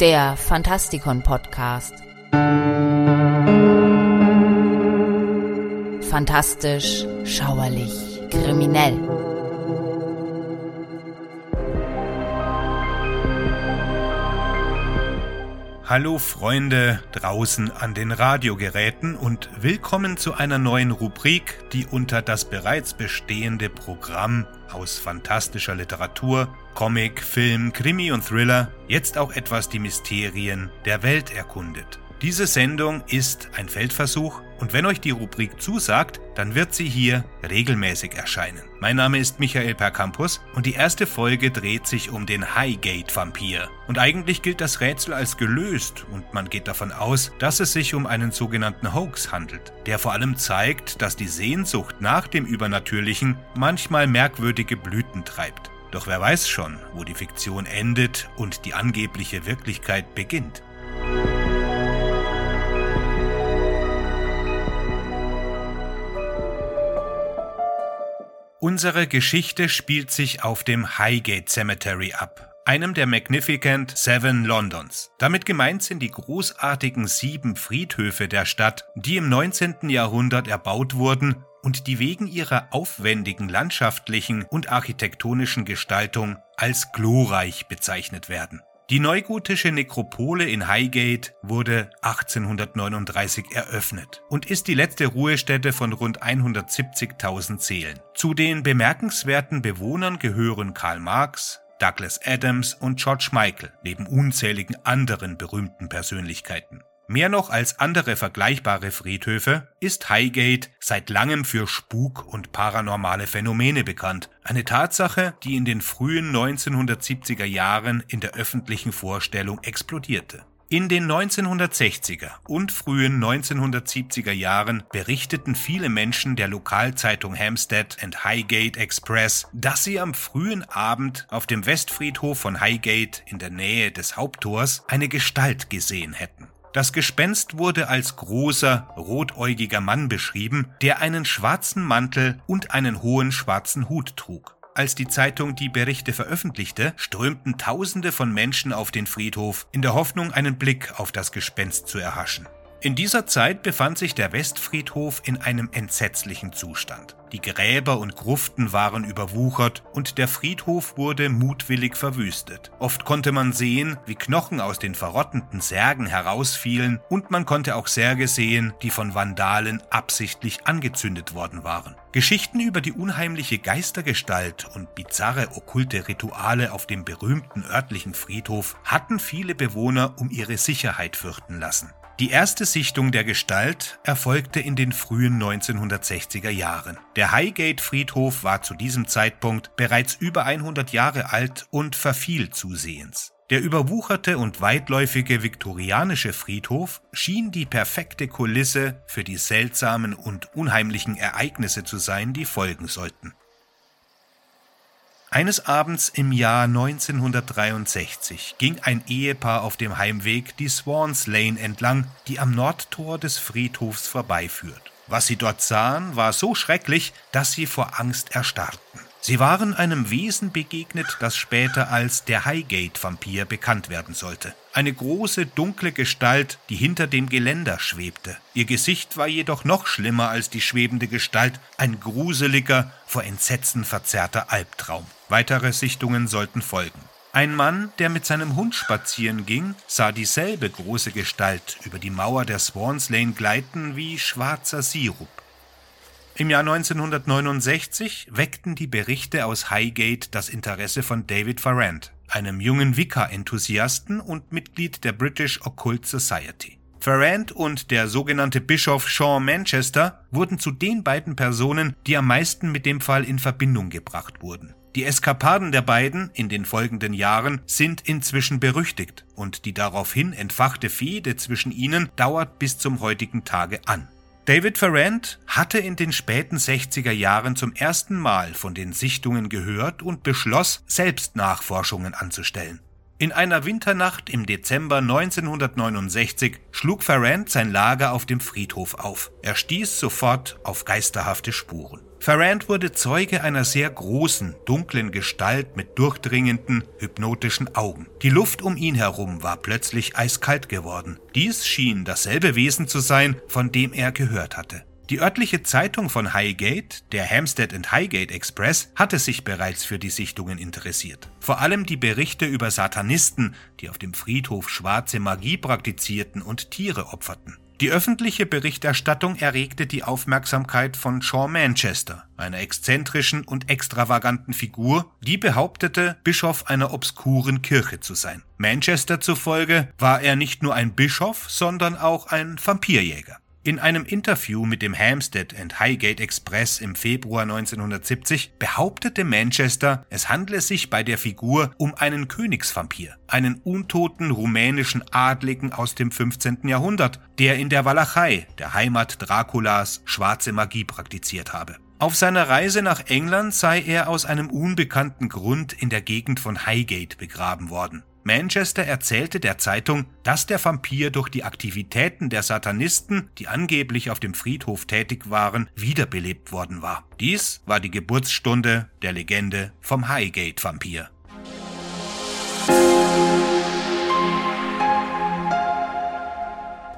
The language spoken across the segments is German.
der Fantastikon Podcast. Fantastisch, schauerlich, kriminell. Hallo Freunde draußen an den Radiogeräten und willkommen zu einer neuen Rubrik, die unter das bereits bestehende Programm aus fantastischer Literatur, Comic, Film, Krimi und Thriller jetzt auch etwas die Mysterien der Welt erkundet. Diese Sendung ist ein Feldversuch und wenn euch die Rubrik zusagt, dann wird sie hier regelmäßig erscheinen. Mein Name ist Michael Percampus und die erste Folge dreht sich um den Highgate-Vampir. Und eigentlich gilt das Rätsel als gelöst und man geht davon aus, dass es sich um einen sogenannten Hoax handelt, der vor allem zeigt, dass die Sehnsucht nach dem Übernatürlichen manchmal merkwürdige Blüten treibt. Doch wer weiß schon, wo die Fiktion endet und die angebliche Wirklichkeit beginnt. Unsere Geschichte spielt sich auf dem Highgate Cemetery ab, einem der Magnificent Seven Londons. Damit gemeint sind die großartigen sieben Friedhöfe der Stadt, die im 19. Jahrhundert erbaut wurden und die wegen ihrer aufwendigen landschaftlichen und architektonischen Gestaltung als glorreich bezeichnet werden. Die neugotische Nekropole in Highgate wurde 1839 eröffnet und ist die letzte Ruhestätte von rund 170.000 Seelen. Zu den bemerkenswerten Bewohnern gehören Karl Marx, Douglas Adams und George Michael, neben unzähligen anderen berühmten Persönlichkeiten. Mehr noch als andere vergleichbare Friedhöfe ist Highgate seit langem für Spuk und paranormale Phänomene bekannt. Eine Tatsache, die in den frühen 1970er Jahren in der öffentlichen Vorstellung explodierte. In den 1960er und frühen 1970er Jahren berichteten viele Menschen der Lokalzeitung Hampstead and Highgate Express, dass sie am frühen Abend auf dem Westfriedhof von Highgate in der Nähe des Haupttors eine Gestalt gesehen hätten. Das Gespenst wurde als großer, rotäugiger Mann beschrieben, der einen schwarzen Mantel und einen hohen schwarzen Hut trug. Als die Zeitung die Berichte veröffentlichte, strömten Tausende von Menschen auf den Friedhof, in der Hoffnung, einen Blick auf das Gespenst zu erhaschen. In dieser Zeit befand sich der Westfriedhof in einem entsetzlichen Zustand. Die Gräber und Gruften waren überwuchert und der Friedhof wurde mutwillig verwüstet. Oft konnte man sehen, wie Knochen aus den verrottenden Särgen herausfielen und man konnte auch Särge sehen, die von Vandalen absichtlich angezündet worden waren. Geschichten über die unheimliche Geistergestalt und bizarre okkulte Rituale auf dem berühmten örtlichen Friedhof hatten viele Bewohner um ihre Sicherheit fürchten lassen. Die erste Sichtung der Gestalt erfolgte in den frühen 1960er Jahren. Der Highgate-Friedhof war zu diesem Zeitpunkt bereits über 100 Jahre alt und verfiel zusehends. Der überwucherte und weitläufige viktorianische Friedhof schien die perfekte Kulisse für die seltsamen und unheimlichen Ereignisse zu sein, die folgen sollten. Eines Abends im Jahr 1963 ging ein Ehepaar auf dem Heimweg die Swans Lane entlang, die am Nordtor des Friedhofs vorbeiführt. Was sie dort sahen, war so schrecklich, dass sie vor Angst erstarrten. Sie waren einem Wesen begegnet, das später als der Highgate-Vampir bekannt werden sollte. Eine große, dunkle Gestalt, die hinter dem Geländer schwebte. Ihr Gesicht war jedoch noch schlimmer als die schwebende Gestalt, ein gruseliger, vor Entsetzen verzerrter Albtraum. Weitere Sichtungen sollten folgen. Ein Mann, der mit seinem Hund spazieren ging, sah dieselbe große Gestalt über die Mauer der Swans Lane gleiten wie schwarzer Sirup. Im Jahr 1969 weckten die Berichte aus Highgate das Interesse von David Farrand, einem jungen Wicca-Enthusiasten und Mitglied der British Occult Society. Farrand und der sogenannte Bischof Sean Manchester wurden zu den beiden Personen, die am meisten mit dem Fall in Verbindung gebracht wurden. Die Eskapaden der beiden in den folgenden Jahren sind inzwischen berüchtigt und die daraufhin entfachte Fehde zwischen ihnen dauert bis zum heutigen Tage an. David Farrand hatte in den späten 60er Jahren zum ersten Mal von den Sichtungen gehört und beschloss, selbst Nachforschungen anzustellen. In einer Winternacht im Dezember 1969 schlug Farrand sein Lager auf dem Friedhof auf. Er stieß sofort auf geisterhafte Spuren. Farrand wurde Zeuge einer sehr großen, dunklen Gestalt mit durchdringenden, hypnotischen Augen. Die Luft um ihn herum war plötzlich eiskalt geworden. Dies schien dasselbe Wesen zu sein, von dem er gehört hatte. Die örtliche Zeitung von Highgate, der Hampstead and Highgate Express, hatte sich bereits für die Sichtungen interessiert. Vor allem die Berichte über Satanisten, die auf dem Friedhof schwarze Magie praktizierten und Tiere opferten. Die öffentliche Berichterstattung erregte die Aufmerksamkeit von Shaw Manchester, einer exzentrischen und extravaganten Figur, die behauptete, Bischof einer obskuren Kirche zu sein. Manchester zufolge war er nicht nur ein Bischof, sondern auch ein Vampirjäger. In einem Interview mit dem Hampstead and Highgate Express im Februar 1970 behauptete Manchester, es handle sich bei der Figur um einen Königsvampir, einen untoten rumänischen Adligen aus dem 15. Jahrhundert, der in der Walachei, der Heimat Draculas, schwarze Magie praktiziert habe. Auf seiner Reise nach England sei er aus einem unbekannten Grund in der Gegend von Highgate begraben worden. Manchester erzählte der Zeitung, dass der Vampir durch die Aktivitäten der Satanisten, die angeblich auf dem Friedhof tätig waren, wiederbelebt worden war. Dies war die Geburtsstunde der Legende vom Highgate-Vampir.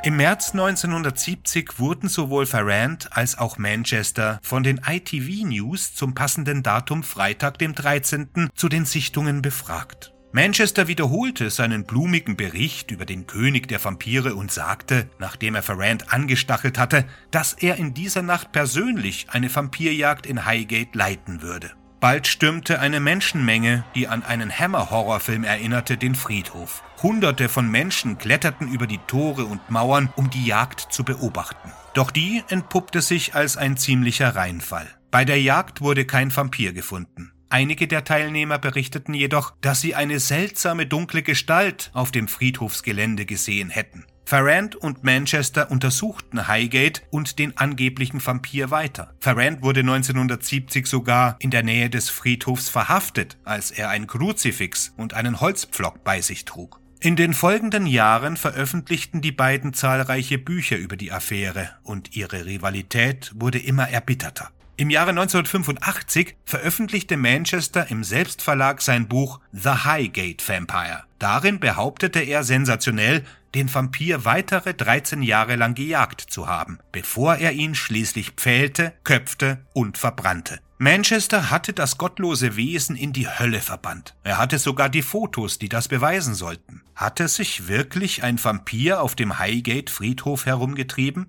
Im März 1970 wurden sowohl Farrand als auch Manchester von den ITV News zum passenden Datum Freitag, dem 13. zu den Sichtungen befragt. Manchester wiederholte seinen blumigen Bericht über den König der Vampire und sagte, nachdem er Ferrand angestachelt hatte, dass er in dieser Nacht persönlich eine Vampirjagd in Highgate leiten würde. Bald stürmte eine Menschenmenge, die an einen Hammer-Horrorfilm erinnerte, den Friedhof. Hunderte von Menschen kletterten über die Tore und Mauern, um die Jagd zu beobachten. Doch die entpuppte sich als ein ziemlicher Reinfall. Bei der Jagd wurde kein Vampir gefunden. Einige der Teilnehmer berichteten jedoch, dass sie eine seltsame dunkle Gestalt auf dem Friedhofsgelände gesehen hätten. Farrand und Manchester untersuchten Highgate und den angeblichen Vampir weiter. Farrand wurde 1970 sogar in der Nähe des Friedhofs verhaftet, als er ein Kruzifix und einen Holzpflock bei sich trug. In den folgenden Jahren veröffentlichten die beiden zahlreiche Bücher über die Affäre und ihre Rivalität wurde immer erbitterter. Im Jahre 1985 veröffentlichte Manchester im Selbstverlag sein Buch The Highgate Vampire. Darin behauptete er sensationell, den Vampir weitere 13 Jahre lang gejagt zu haben, bevor er ihn schließlich pfählte, köpfte und verbrannte. Manchester hatte das gottlose Wesen in die Hölle verbannt. Er hatte sogar die Fotos, die das beweisen sollten. Hatte sich wirklich ein Vampir auf dem Highgate Friedhof herumgetrieben?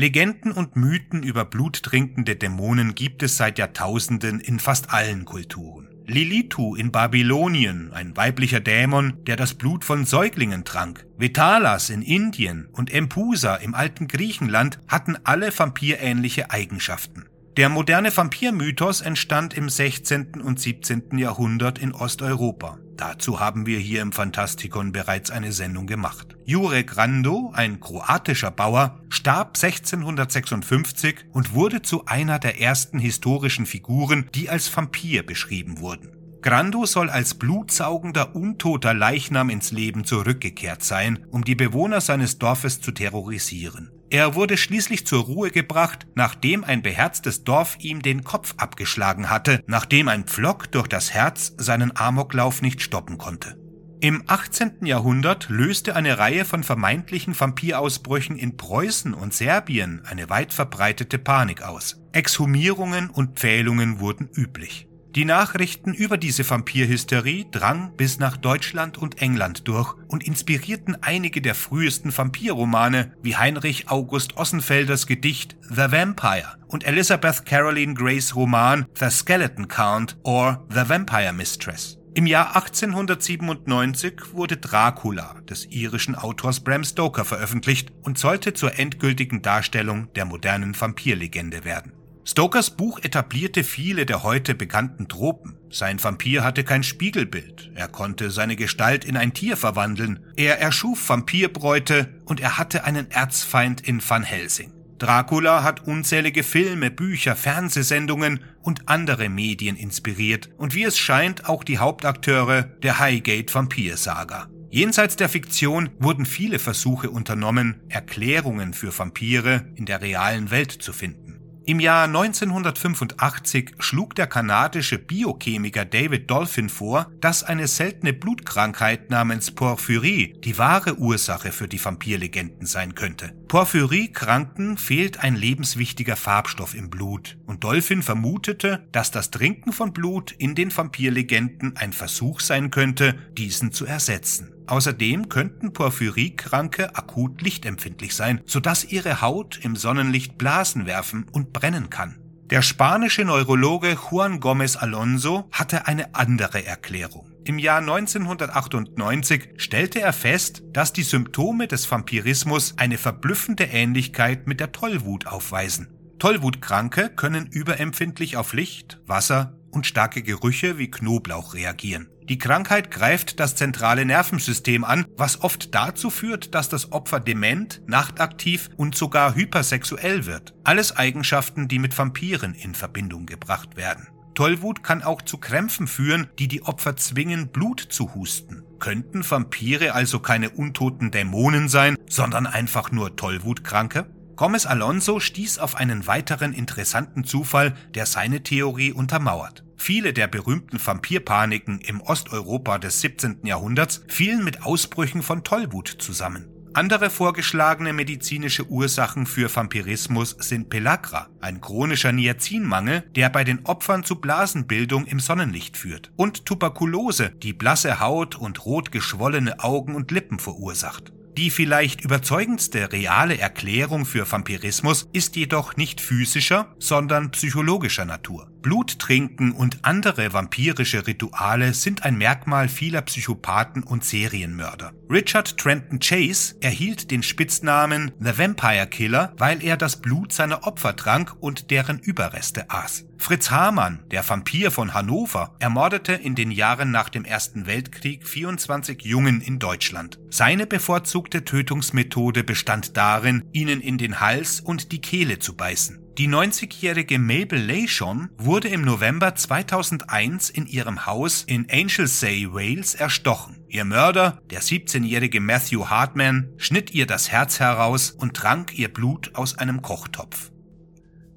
Legenden und Mythen über bluttrinkende Dämonen gibt es seit Jahrtausenden in fast allen Kulturen. Lilitu in Babylonien, ein weiblicher Dämon, der das Blut von Säuglingen trank. Vitalas in Indien und Empusa im alten Griechenland hatten alle vampirähnliche Eigenschaften. Der moderne Vampirmythos entstand im 16. und 17. Jahrhundert in Osteuropa. Dazu haben wir hier im Fantastikon bereits eine Sendung gemacht. Jurek Rando, ein kroatischer Bauer, starb 1656 und wurde zu einer der ersten historischen Figuren, die als Vampir beschrieben wurden. Grando soll als blutsaugender, untoter Leichnam ins Leben zurückgekehrt sein, um die Bewohner seines Dorfes zu terrorisieren. Er wurde schließlich zur Ruhe gebracht, nachdem ein beherztes Dorf ihm den Kopf abgeschlagen hatte, nachdem ein Pflock durch das Herz seinen Amoklauf nicht stoppen konnte. Im 18. Jahrhundert löste eine Reihe von vermeintlichen Vampirausbrüchen in Preußen und Serbien eine weit verbreitete Panik aus. Exhumierungen und Pfählungen wurden üblich. Die Nachrichten über diese Vampirhysterie drang bis nach Deutschland und England durch und inspirierten einige der frühesten Vampirromane wie Heinrich August Ossenfelders Gedicht The Vampire und Elizabeth Caroline Grays Roman The Skeleton Count or The Vampire Mistress. Im Jahr 1897 wurde Dracula des irischen Autors Bram Stoker veröffentlicht und sollte zur endgültigen Darstellung der modernen Vampirlegende werden. Stokers Buch etablierte viele der heute bekannten Tropen. Sein Vampir hatte kein Spiegelbild, er konnte seine Gestalt in ein Tier verwandeln, er erschuf Vampirbräute und er hatte einen Erzfeind in Van Helsing. Dracula hat unzählige Filme, Bücher, Fernsehsendungen und andere Medien inspiriert und wie es scheint auch die Hauptakteure der Highgate Vampirsaga. Jenseits der Fiktion wurden viele Versuche unternommen, Erklärungen für Vampire in der realen Welt zu finden. Im Jahr 1985 schlug der kanadische Biochemiker David Dolphin vor, dass eine seltene Blutkrankheit namens Porphyrie die wahre Ursache für die Vampirlegenden sein könnte. Porphyrie-Kranken fehlt ein lebenswichtiger Farbstoff im Blut und Dolphin vermutete, dass das Trinken von Blut in den Vampirlegenden ein Versuch sein könnte, diesen zu ersetzen. Außerdem könnten Porphyrikranke akut lichtempfindlich sein, sodass ihre Haut im Sonnenlicht Blasen werfen und brennen kann. Der spanische Neurologe Juan Gómez Alonso hatte eine andere Erklärung. Im Jahr 1998 stellte er fest, dass die Symptome des Vampirismus eine verblüffende Ähnlichkeit mit der Tollwut aufweisen. Tollwutkranke können überempfindlich auf Licht, Wasser und starke Gerüche wie Knoblauch reagieren. Die Krankheit greift das zentrale Nervensystem an, was oft dazu führt, dass das Opfer dement, nachtaktiv und sogar hypersexuell wird. Alles Eigenschaften, die mit Vampiren in Verbindung gebracht werden. Tollwut kann auch zu Krämpfen führen, die die Opfer zwingen, Blut zu husten. Könnten Vampire also keine untoten Dämonen sein, sondern einfach nur Tollwutkranke? Gomez Alonso stieß auf einen weiteren interessanten Zufall, der seine Theorie untermauert. Viele der berühmten Vampirpaniken im Osteuropa des 17. Jahrhunderts fielen mit Ausbrüchen von Tollwut zusammen. Andere vorgeschlagene medizinische Ursachen für Vampirismus sind Pellagra, ein chronischer Niacinmangel, der bei den Opfern zu Blasenbildung im Sonnenlicht führt, und Tuberkulose, die blasse Haut und rot geschwollene Augen und Lippen verursacht. Die vielleicht überzeugendste reale Erklärung für Vampirismus ist jedoch nicht physischer, sondern psychologischer Natur. Blut trinken und andere vampirische Rituale sind ein Merkmal vieler Psychopathen und Serienmörder. Richard Trenton Chase erhielt den Spitznamen The Vampire Killer, weil er das Blut seiner Opfer trank und deren Überreste aß. Fritz Hamann, der Vampir von Hannover, ermordete in den Jahren nach dem Ersten Weltkrieg 24 Jungen in Deutschland. Seine bevorzugte Tötungsmethode bestand darin, ihnen in den Hals und die Kehle zu beißen. Die 90-jährige Mabel Leyshon wurde im November 2001 in ihrem Haus in Anglesey, Wales erstochen. Ihr Mörder, der 17-jährige Matthew Hartman, schnitt ihr das Herz heraus und trank ihr Blut aus einem Kochtopf.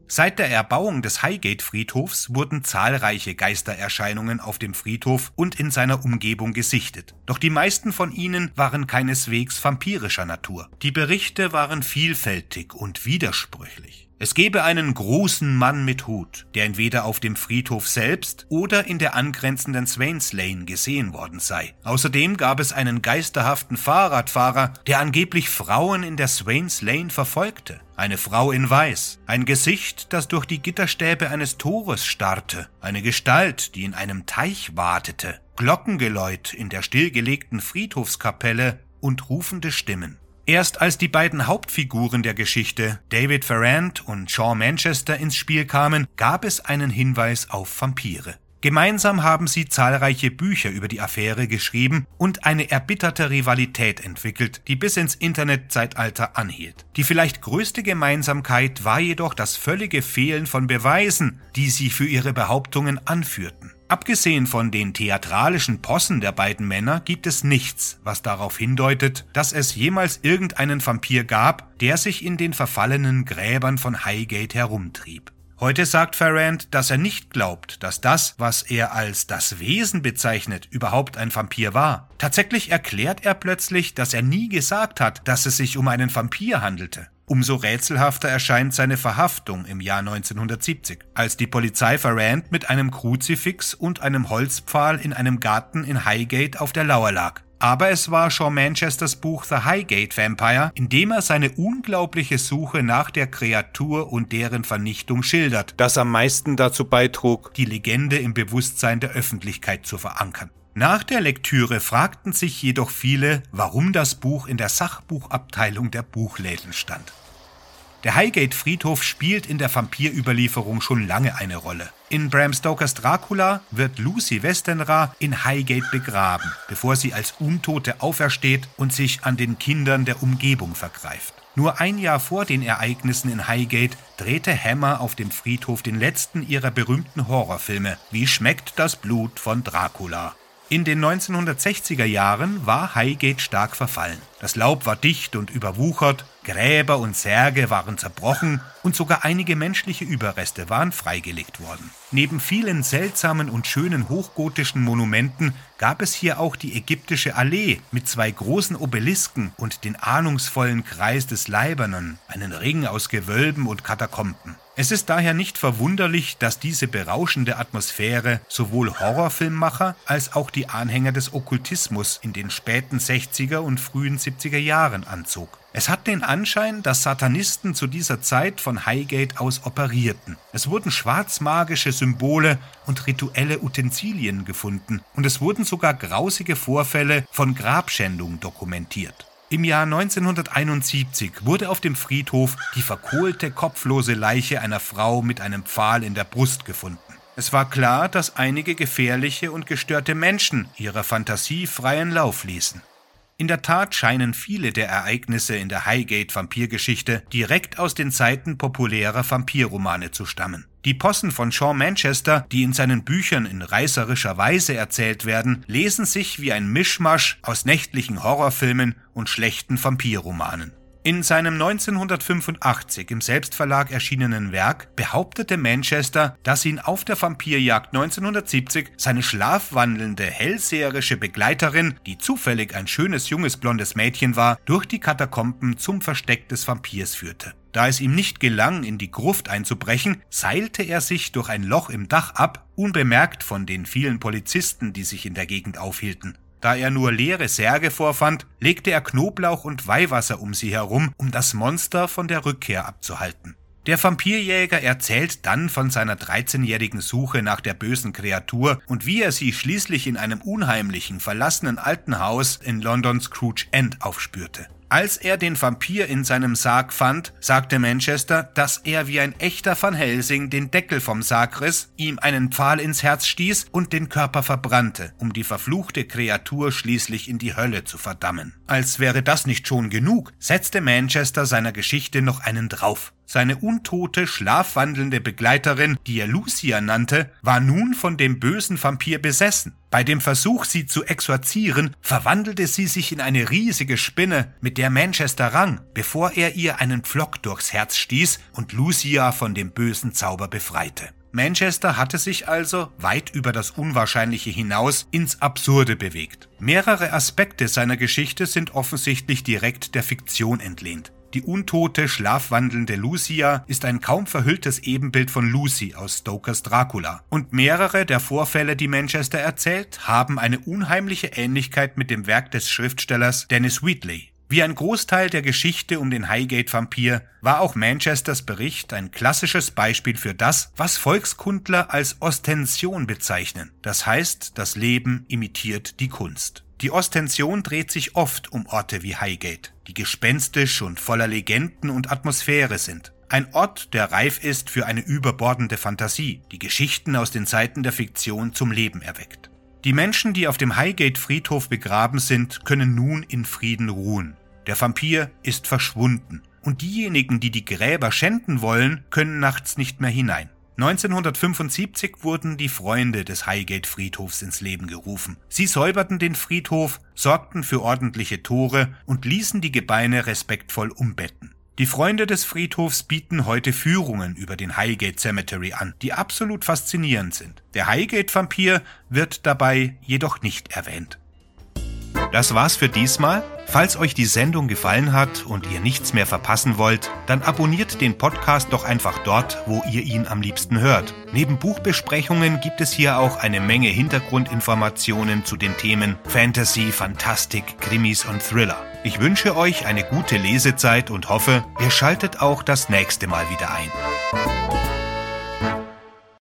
Seit der Erbauung des Highgate-Friedhofs wurden zahlreiche Geistererscheinungen auf dem Friedhof und in seiner Umgebung gesichtet. Doch die meisten von ihnen waren keineswegs vampirischer Natur. Die Berichte waren vielfältig und widersprüchlich. Es gebe einen großen Mann mit Hut, der entweder auf dem Friedhof selbst oder in der angrenzenden Swains Lane gesehen worden sei. Außerdem gab es einen geisterhaften Fahrradfahrer, der angeblich Frauen in der Swains Lane verfolgte. Eine Frau in Weiß, ein Gesicht, das durch die Gitterstäbe eines Tores starrte, eine Gestalt, die in einem Teich wartete, Glockengeläut in der stillgelegten Friedhofskapelle und rufende Stimmen. Erst als die beiden Hauptfiguren der Geschichte, David Ferrand und Shaw Manchester, ins Spiel kamen, gab es einen Hinweis auf Vampire. Gemeinsam haben sie zahlreiche Bücher über die Affäre geschrieben und eine erbitterte Rivalität entwickelt, die bis ins Internetzeitalter anhielt. Die vielleicht größte Gemeinsamkeit war jedoch das völlige Fehlen von Beweisen, die sie für ihre Behauptungen anführten. Abgesehen von den theatralischen Possen der beiden Männer gibt es nichts, was darauf hindeutet, dass es jemals irgendeinen Vampir gab, der sich in den verfallenen Gräbern von Highgate herumtrieb. Heute sagt Ferrand, dass er nicht glaubt, dass das, was er als das Wesen bezeichnet, überhaupt ein Vampir war. Tatsächlich erklärt er plötzlich, dass er nie gesagt hat, dass es sich um einen Vampir handelte. Umso rätselhafter erscheint seine Verhaftung im Jahr 1970, als die Polizei Ferrand mit einem Kruzifix und einem Holzpfahl in einem Garten in Highgate auf der Lauer lag. Aber es war Shaw Manchesters Buch The Highgate Vampire, in dem er seine unglaubliche Suche nach der Kreatur und deren Vernichtung schildert, das am meisten dazu beitrug, die Legende im Bewusstsein der Öffentlichkeit zu verankern. Nach der Lektüre fragten sich jedoch viele, warum das Buch in der Sachbuchabteilung der Buchläden stand. Der Highgate-Friedhof spielt in der Vampirüberlieferung schon lange eine Rolle. In Bram Stokers Dracula wird Lucy Westenra in Highgate begraben, bevor sie als Untote aufersteht und sich an den Kindern der Umgebung vergreift. Nur ein Jahr vor den Ereignissen in Highgate drehte Hammer auf dem Friedhof den letzten ihrer berühmten Horrorfilme Wie schmeckt das Blut von Dracula? In den 1960er Jahren war Highgate stark verfallen. Das Laub war dicht und überwuchert, Gräber und Särge waren zerbrochen und sogar einige menschliche Überreste waren freigelegt worden. Neben vielen seltsamen und schönen hochgotischen Monumenten gab es hier auch die ägyptische Allee mit zwei großen Obelisken und den ahnungsvollen Kreis des Leibernen, einen Ring aus Gewölben und Katakomben. Es ist daher nicht verwunderlich, dass diese berauschende Atmosphäre sowohl Horrorfilmmacher als auch die Anhänger des Okkultismus in den späten 60er und frühen 70er Jahren anzog. Es hat den Anschein, dass Satanisten zu dieser Zeit von Highgate aus operierten. Es wurden schwarzmagische Symbole und rituelle Utensilien gefunden und es wurden sogar grausige Vorfälle von Grabschändung dokumentiert. Im Jahr 1971 wurde auf dem Friedhof die verkohlte, kopflose Leiche einer Frau mit einem Pfahl in der Brust gefunden. Es war klar, dass einige gefährliche und gestörte Menschen ihrer Fantasie freien Lauf ließen. In der Tat scheinen viele der Ereignisse in der Highgate-Vampirgeschichte direkt aus den Zeiten populärer Vampirromane zu stammen. Die Possen von Sean Manchester, die in seinen Büchern in reißerischer Weise erzählt werden, lesen sich wie ein Mischmasch aus nächtlichen Horrorfilmen und schlechten Vampirromanen. In seinem 1985 im Selbstverlag erschienenen Werk behauptete Manchester, dass ihn auf der Vampirjagd 1970 seine schlafwandelnde, hellseherische Begleiterin, die zufällig ein schönes junges blondes Mädchen war, durch die Katakomben zum Versteck des Vampirs führte. Da es ihm nicht gelang, in die Gruft einzubrechen, seilte er sich durch ein Loch im Dach ab, unbemerkt von den vielen Polizisten, die sich in der Gegend aufhielten. Da er nur leere Särge vorfand, legte er Knoblauch und Weihwasser um sie herum, um das Monster von der Rückkehr abzuhalten. Der Vampirjäger erzählt dann von seiner 13-jährigen Suche nach der bösen Kreatur und wie er sie schließlich in einem unheimlichen, verlassenen alten Haus in Londons Scrooge End aufspürte. Als er den Vampir in seinem Sarg fand, sagte Manchester, dass er wie ein echter Van Helsing den Deckel vom Sarg riss, ihm einen Pfahl ins Herz stieß und den Körper verbrannte, um die verfluchte Kreatur schließlich in die Hölle zu verdammen. Als wäre das nicht schon genug, setzte Manchester seiner Geschichte noch einen drauf. Seine untote, schlafwandelnde Begleiterin, die er Lucia nannte, war nun von dem bösen Vampir besessen. Bei dem Versuch, sie zu exorzieren, verwandelte sie sich in eine riesige Spinne, mit der Manchester rang, bevor er ihr einen Pflock durchs Herz stieß und Lucia von dem bösen Zauber befreite. Manchester hatte sich also weit über das Unwahrscheinliche hinaus ins Absurde bewegt. Mehrere Aspekte seiner Geschichte sind offensichtlich direkt der Fiktion entlehnt. Die untote, schlafwandelnde Lucia ist ein kaum verhülltes Ebenbild von Lucy aus Stokers Dracula. Und mehrere der Vorfälle, die Manchester erzählt, haben eine unheimliche Ähnlichkeit mit dem Werk des Schriftstellers Dennis Wheatley. Wie ein Großteil der Geschichte um den Highgate-Vampir war auch Manchesters Bericht ein klassisches Beispiel für das, was Volkskundler als Ostension bezeichnen. Das heißt, das Leben imitiert die Kunst. Die Ostension dreht sich oft um Orte wie Highgate, die gespenstisch und voller Legenden und Atmosphäre sind. Ein Ort, der reif ist für eine überbordende Fantasie, die Geschichten aus den Zeiten der Fiktion zum Leben erweckt. Die Menschen, die auf dem Highgate-Friedhof begraben sind, können nun in Frieden ruhen. Der Vampir ist verschwunden und diejenigen, die die Gräber schänden wollen, können nachts nicht mehr hinein. 1975 wurden die Freunde des Highgate-Friedhofs ins Leben gerufen. Sie säuberten den Friedhof, sorgten für ordentliche Tore und ließen die Gebeine respektvoll umbetten. Die Freunde des Friedhofs bieten heute Führungen über den Highgate Cemetery an, die absolut faszinierend sind. Der Highgate-Vampir wird dabei jedoch nicht erwähnt. Das war's für diesmal. Falls euch die Sendung gefallen hat und ihr nichts mehr verpassen wollt, dann abonniert den Podcast doch einfach dort, wo ihr ihn am liebsten hört. Neben Buchbesprechungen gibt es hier auch eine Menge Hintergrundinformationen zu den Themen Fantasy, Fantastik, Krimis und Thriller. Ich wünsche euch eine gute Lesezeit und hoffe, ihr schaltet auch das nächste Mal wieder ein.